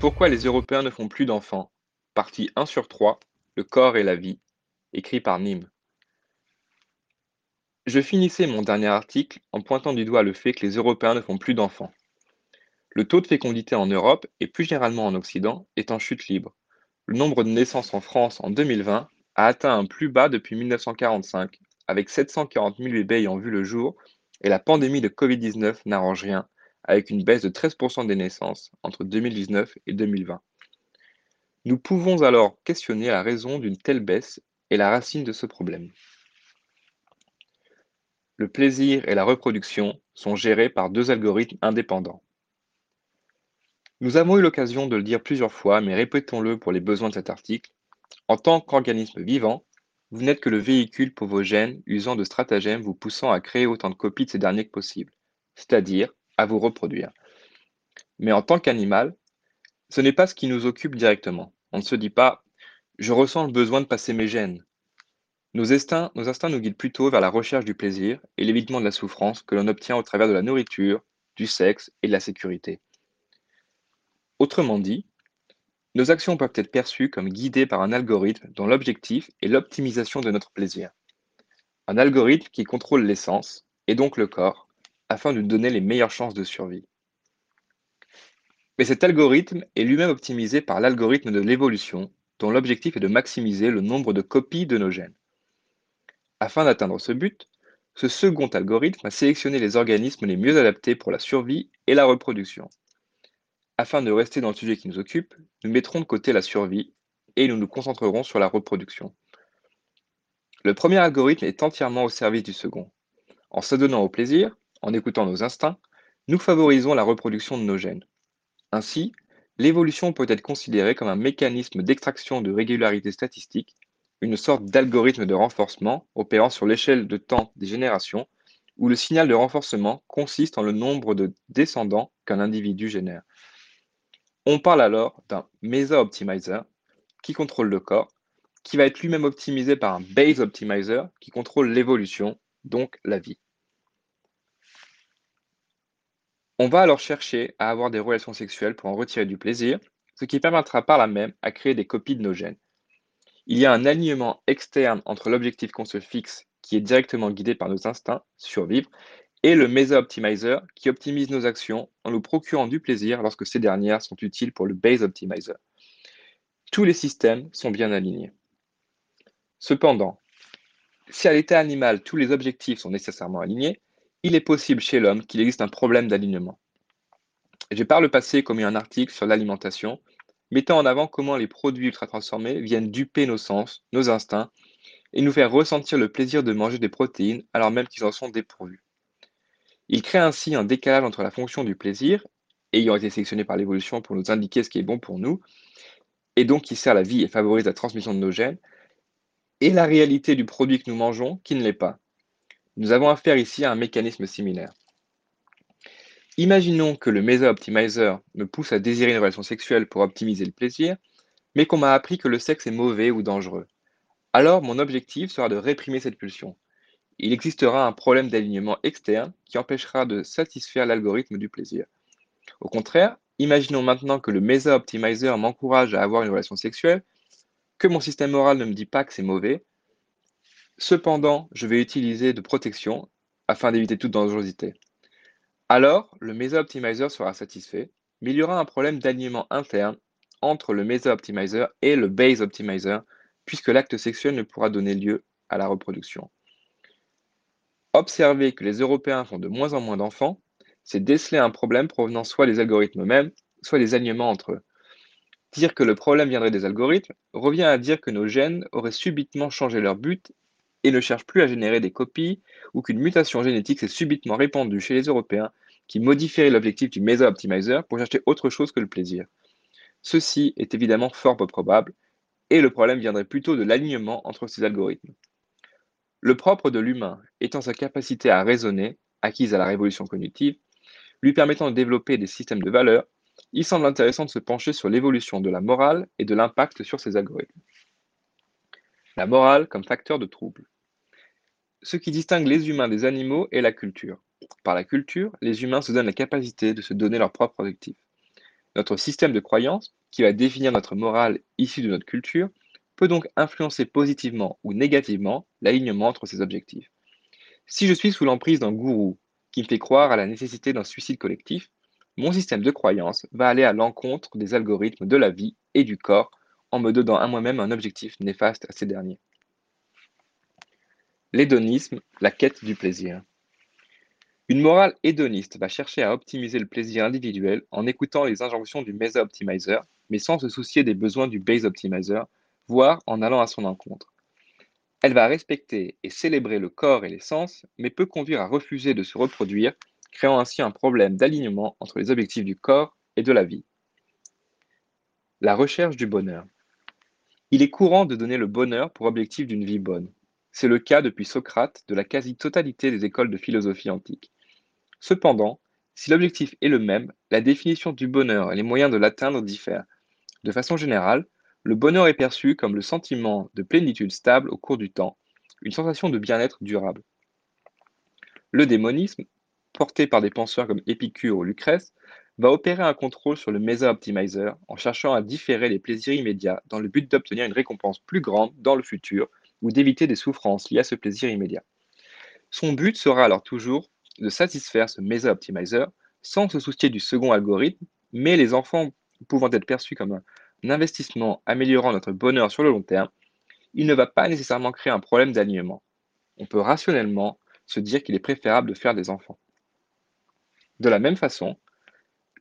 Pourquoi les Européens ne font plus d'enfants? Partie 1 sur 3, Le corps et la vie, écrit par Nîmes. Je finissais mon dernier article en pointant du doigt le fait que les Européens ne font plus d'enfants. Le taux de fécondité en Europe, et plus généralement en Occident, est en chute libre. Le nombre de naissances en France en 2020 a atteint un plus bas depuis 1945, avec 740 000 bébés ayant vu le jour, et la pandémie de Covid-19 n'arrange rien, avec une baisse de 13% des naissances entre 2019 et 2020. Nous pouvons alors questionner la raison d'une telle baisse et la racine de ce problème. Le plaisir et la reproduction sont gérés par deux algorithmes indépendants. Nous avons eu l'occasion de le dire plusieurs fois, mais répétons-le pour les besoins de cet article. En tant qu'organisme vivant, vous n'êtes que le véhicule pour vos gènes usant de stratagèmes vous poussant à créer autant de copies de ces derniers que possible, c'est-à-dire à vous reproduire. Mais en tant qu'animal, ce n'est pas ce qui nous occupe directement. On ne se dit pas je ressens le besoin de passer mes gènes. Nos instincts, nous guident plutôt vers la recherche du plaisir et l'évitement de la souffrance que l'on obtient au travers de la nourriture, du sexe et de la sécurité. Autrement dit, nos actions peuvent être perçues comme guidées par un algorithme dont l'objectif est l'optimisation de notre plaisir. Un algorithme qui contrôle l'essence, et donc le corps, afin de nous donner les meilleures chances de survie. Mais cet algorithme est lui-même optimisé par l'algorithme de l'évolution, dont l'objectif est de maximiser le nombre de copies de nos gènes. Afin d'atteindre ce but, ce second algorithme a sélectionné les organismes les mieux adaptés pour la survie et la reproduction. Afin de rester dans le sujet qui nous occupe, nous mettrons de côté la survie et nous nous concentrerons sur la reproduction. Le premier algorithme est entièrement au service du second. En s'adonnant au plaisir, en écoutant nos instincts, nous favorisons la reproduction de nos gènes. Ainsi, l'évolution peut être considérée comme un mécanisme d'extraction de régularité statistique, une sorte d'algorithme de renforcement opérant sur l'échelle de temps des générations, où le signal de renforcement consiste en le nombre de descendants qu'un individu génère. On parle alors d'un Mesa-Optimizer qui contrôle le corps, qui va être lui-même optimisé par un Base Optimizer qui contrôle l'évolution, donc la vie. On va alors chercher à avoir des relations sexuelles pour en retirer du plaisir, ce qui permettra par là même à créer des copies de nos gènes. Il y a un alignement externe entre l'objectif qu'on se fixe, qui est directement guidé par nos instincts, survivre, et le Mesa-Optimizer, qui optimise nos actions en nous procurant du plaisir lorsque ces dernières sont utiles pour le Base Optimizer. Tous les systèmes sont bien alignés. Cependant, si à l'état animal tous les objectifs sont nécessairement alignés, il est possible chez l'homme qu'il existe un problème d'alignement. J'ai par le passé commis un article sur l'alimentation, mettant en avant comment les produits ultra-transformés viennent duper nos sens, nos instincts, et nous faire ressentir le plaisir de manger des protéines alors même qu'ils en sont dépourvus. Ils créent ainsi un décalage entre la fonction du plaisir, ayant été sélectionné par l'évolution pour nous indiquer ce qui est bon pour nous, et donc qui sert la vie et favorise la transmission de nos gènes, et la réalité du produit que nous mangeons qui ne l'est pas. Nous avons affaire ici à un mécanisme similaire. Imaginons que le Mesa Optimizer me pousse à désirer une relation sexuelle pour optimiser le plaisir, mais qu'on m'a appris que le sexe est mauvais ou dangereux. Alors mon objectif sera de réprimer cette pulsion. Il existera un problème d'alignement externe qui empêchera de satisfaire l'algorithme du plaisir. Au contraire, imaginons maintenant que le Mesa Optimizer m'encourage à avoir une relation sexuelle, que mon système moral ne me dit pas que c'est mauvais, Cependant, je vais utiliser de protection afin d'éviter toute dangerosité. Alors, le Mesa Optimizer sera satisfait, mais il y aura un problème d'alignement interne entre le Mesa Optimizer et le Base Optimizer, puisque l'acte sexuel ne pourra donner lieu à la reproduction. Observer que les Européens font de moins en moins d'enfants, c'est déceler un problème provenant soit des algorithmes eux-mêmes, soit des alignements entre eux. Dire que le problème viendrait des algorithmes revient à dire que nos gènes auraient subitement changé leur but et ne cherche plus à générer des copies ou qu'une mutation génétique s'est subitement répandue chez les Européens qui modifierait l'objectif du Mesa Optimizer pour chercher autre chose que le plaisir. Ceci est évidemment fort peu probable, et le problème viendrait plutôt de l'alignement entre ces algorithmes. Le propre de l'humain étant sa capacité à raisonner, acquise à la révolution cognitive, lui permettant de développer des systèmes de valeurs, il semble intéressant de se pencher sur l'évolution de la morale et de l'impact sur ces algorithmes. La morale comme facteur de trouble. Ce qui distingue les humains des animaux est la culture. Par la culture, les humains se donnent la capacité de se donner leurs propres objectifs. Notre système de croyance, qui va définir notre morale issue de notre culture, peut donc influencer positivement ou négativement l'alignement entre ces objectifs. Si je suis sous l'emprise d'un gourou qui me fait croire à la nécessité d'un suicide collectif, mon système de croyance va aller à l'encontre des algorithmes de la vie et du corps en me donnant à moi-même un objectif néfaste à ces derniers. L'hédonisme, la quête du plaisir. Une morale hédoniste va chercher à optimiser le plaisir individuel en écoutant les injonctions du Mesa Optimizer, mais sans se soucier des besoins du Base Optimizer, voire en allant à son encontre. Elle va respecter et célébrer le corps et les sens, mais peut conduire à refuser de se reproduire créant ainsi un problème d'alignement entre les objectifs du corps et de la vie. La recherche du bonheur. Il est courant de donner le bonheur pour objectif d'une vie bonne. C'est le cas depuis Socrate de la quasi-totalité des écoles de philosophie antique. Cependant, si l'objectif est le même, la définition du bonheur et les moyens de l'atteindre diffèrent. De façon générale, le bonheur est perçu comme le sentiment de plénitude stable au cours du temps, une sensation de bien-être durable. Le démonisme porté par des penseurs comme Épicure ou Lucrèce, va opérer un contrôle sur le Mesa Optimizer en cherchant à différer les plaisirs immédiats dans le but d'obtenir une récompense plus grande dans le futur ou d'éviter des souffrances liées à ce plaisir immédiat. Son but sera alors toujours de satisfaire ce Mesa Optimizer sans se soucier du second algorithme, mais les enfants pouvant être perçus comme un investissement améliorant notre bonheur sur le long terme, il ne va pas nécessairement créer un problème d'alignement. On peut rationnellement se dire qu'il est préférable de faire des enfants. De la même façon,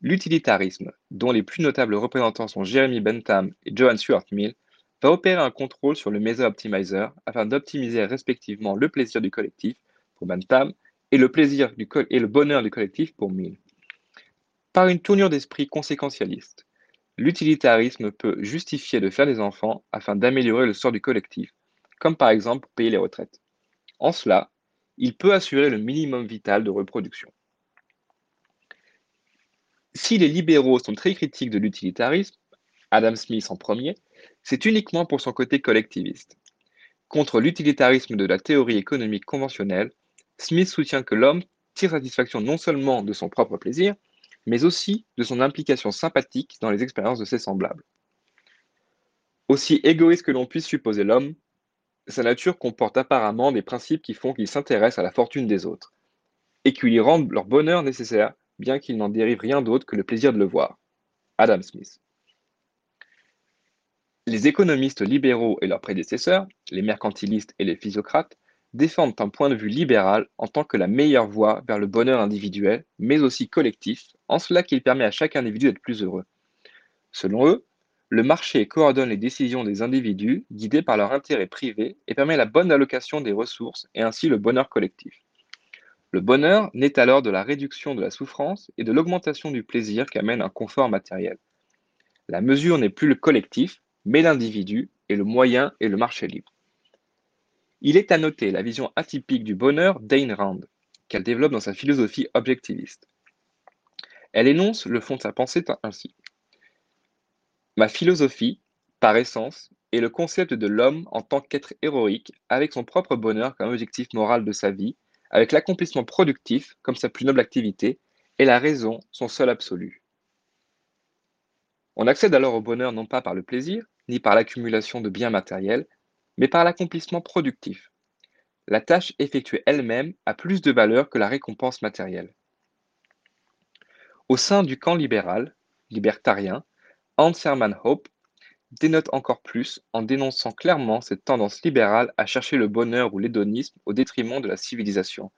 l'utilitarisme, dont les plus notables représentants sont Jeremy Bentham et Johan Stuart Mill, va opérer un contrôle sur le Mesa Optimizer afin d'optimiser respectivement le plaisir du collectif pour Bentham et le, plaisir et le bonheur du collectif pour Mill. Par une tournure d'esprit conséquentialiste, l'utilitarisme peut justifier de faire des enfants afin d'améliorer le sort du collectif, comme par exemple pour payer les retraites. En cela, il peut assurer le minimum vital de reproduction. Si les libéraux sont très critiques de l'utilitarisme, Adam Smith en premier, c'est uniquement pour son côté collectiviste. Contre l'utilitarisme de la théorie économique conventionnelle, Smith soutient que l'homme tire satisfaction non seulement de son propre plaisir, mais aussi de son implication sympathique dans les expériences de ses semblables. Aussi égoïste que l'on puisse supposer l'homme, sa nature comporte apparemment des principes qui font qu'il s'intéresse à la fortune des autres, et qui lui rendent leur bonheur nécessaire bien qu'il n'en dérive rien d'autre que le plaisir de le voir. Adam Smith. Les économistes libéraux et leurs prédécesseurs, les mercantilistes et les physiocrates, défendent un point de vue libéral en tant que la meilleure voie vers le bonheur individuel, mais aussi collectif, en cela qu'il permet à chaque individu d'être plus heureux. Selon eux, le marché coordonne les décisions des individus guidés par leur intérêt privé et permet la bonne allocation des ressources et ainsi le bonheur collectif. Le bonheur naît alors de la réduction de la souffrance et de l'augmentation du plaisir qu'amène un confort matériel. La mesure n'est plus le collectif, mais l'individu, et le moyen est le marché libre. Il est à noter la vision atypique du bonheur d'Ayn Rand, qu'elle développe dans sa philosophie objectiviste. Elle énonce le fond de sa pensée ainsi. Ma philosophie, par essence, est le concept de l'homme en tant qu'être héroïque, avec son propre bonheur comme objectif moral de sa vie, avec l'accomplissement productif comme sa plus noble activité et la raison son seul absolu. On accède alors au bonheur non pas par le plaisir, ni par l'accumulation de biens matériels, mais par l'accomplissement productif. La tâche effectuée elle-même a plus de valeur que la récompense matérielle. Au sein du camp libéral, libertarien, Hans Hermann Hope dénote encore plus en dénonçant clairement cette tendance libérale à chercher le bonheur ou l'hédonisme au détriment de la civilisation.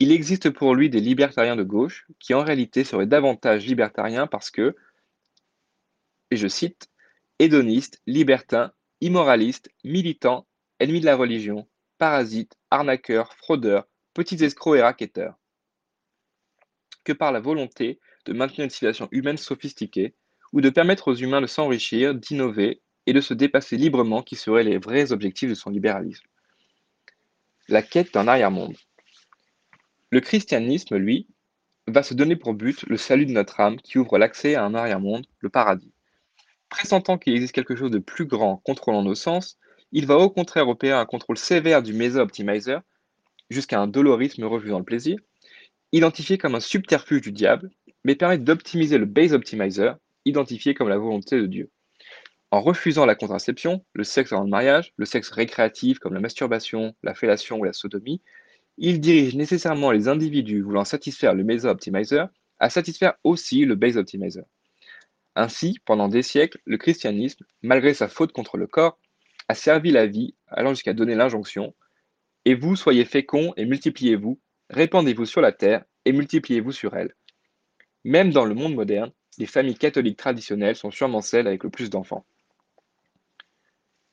Il existe pour lui des libertariens de gauche qui en réalité seraient davantage libertariens parce que, et je cite, hédonistes, libertins, immoralistes, militants, ennemis de la religion, parasites, arnaqueurs, fraudeurs, petits escrocs et raquetteurs. Que par la volonté de maintenir une civilisation humaine sophistiquée, ou de permettre aux humains de s'enrichir, d'innover et de se dépasser librement qui seraient les vrais objectifs de son libéralisme. La quête d'un arrière-monde. Le christianisme, lui, va se donner pour but le salut de notre âme qui ouvre l'accès à un arrière-monde, le paradis. Pressentant qu'il existe quelque chose de plus grand contrôlant nos sens, il va au contraire opérer un contrôle sévère du Mesa-Optimizer, jusqu'à un dolorisme refusant le plaisir, identifié comme un subterfuge du diable, mais permet d'optimiser le Base Optimizer identifié comme la volonté de Dieu. En refusant la contraception, le sexe avant le mariage, le sexe récréatif comme la masturbation, la fellation ou la sodomie, il dirige nécessairement les individus voulant satisfaire le Mesa-Optimizer à satisfaire aussi le Base-Optimizer. Ainsi, pendant des siècles, le christianisme, malgré sa faute contre le corps, a servi la vie, allant jusqu'à donner l'injonction Et vous soyez féconds et multipliez-vous, répandez-vous sur la terre et multipliez-vous sur elle. Même dans le monde moderne, les familles catholiques traditionnelles sont sûrement celles avec le plus d'enfants.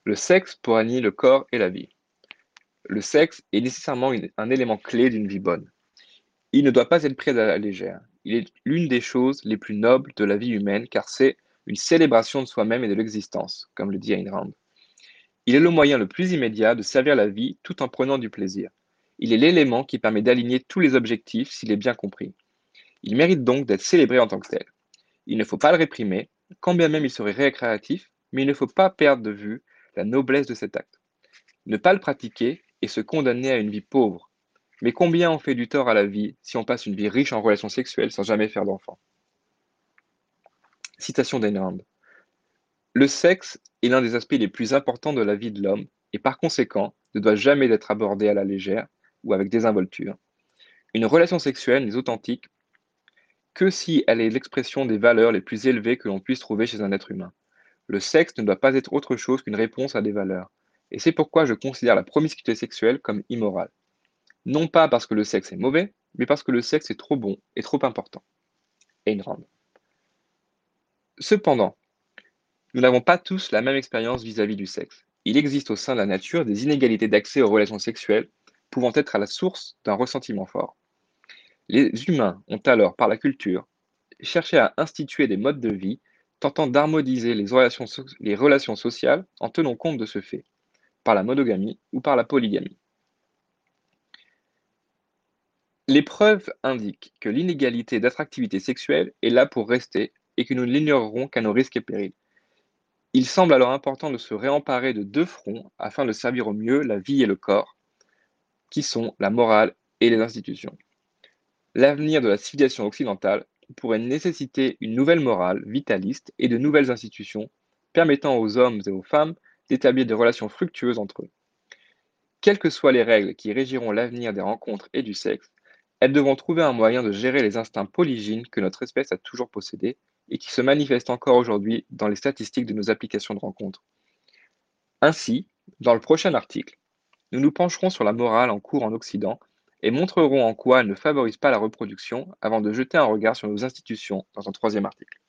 Le sexe pour nier le corps et la vie. Le sexe est nécessairement un élément clé d'une vie bonne. Il ne doit pas être pris à la légère. Il est l'une des choses les plus nobles de la vie humaine car c'est une célébration de soi-même et de l'existence, comme le dit Ayn Rand. Il est le moyen le plus immédiat de servir la vie tout en prenant du plaisir. Il est l'élément qui permet d'aligner tous les objectifs s'il est bien compris. Il mérite donc d'être célébré en tant que tel. Il ne faut pas le réprimer, quand bien même il serait récréatif, mais il ne faut pas perdre de vue la noblesse de cet acte. Ne pas le pratiquer et se condamner à une vie pauvre. Mais combien on fait du tort à la vie si on passe une vie riche en relations sexuelles sans jamais faire d'enfant? Citation d'Ayn Rand. Le sexe est l'un des aspects les plus importants de la vie de l'homme et par conséquent ne doit jamais être abordé à la légère ou avec désinvolture. Une relation sexuelle n'est authentique que si elle est l'expression des valeurs les plus élevées que l'on puisse trouver chez un être humain. Le sexe ne doit pas être autre chose qu'une réponse à des valeurs. Et c'est pourquoi je considère la promiscuité sexuelle comme immorale. Non pas parce que le sexe est mauvais, mais parce que le sexe est trop bon et trop important. Ayn Rand. Cependant, nous n'avons pas tous la même expérience vis-à-vis du sexe. Il existe au sein de la nature des inégalités d'accès aux relations sexuelles pouvant être à la source d'un ressentiment fort. Les humains ont alors, par la culture, cherché à instituer des modes de vie tentant d'harmoniser les relations, so- les relations sociales en tenant compte de ce fait, par la monogamie ou par la polygamie. Les preuves indiquent que l'inégalité d'attractivité sexuelle est là pour rester et que nous ne l'ignorerons qu'à nos risques et périls. Il semble alors important de se réemparer de deux fronts afin de servir au mieux la vie et le corps, qui sont la morale et les institutions. L'avenir de la civilisation occidentale pourrait nécessiter une nouvelle morale vitaliste et de nouvelles institutions permettant aux hommes et aux femmes d'établir des relations fructueuses entre eux. Quelles que soient les règles qui régiront l'avenir des rencontres et du sexe, elles devront trouver un moyen de gérer les instincts polygynes que notre espèce a toujours possédés et qui se manifestent encore aujourd'hui dans les statistiques de nos applications de rencontres. Ainsi, dans le prochain article, nous nous pencherons sur la morale en cours en Occident et montrerons en quoi elle ne favorise pas la reproduction avant de jeter un regard sur nos institutions dans un troisième article.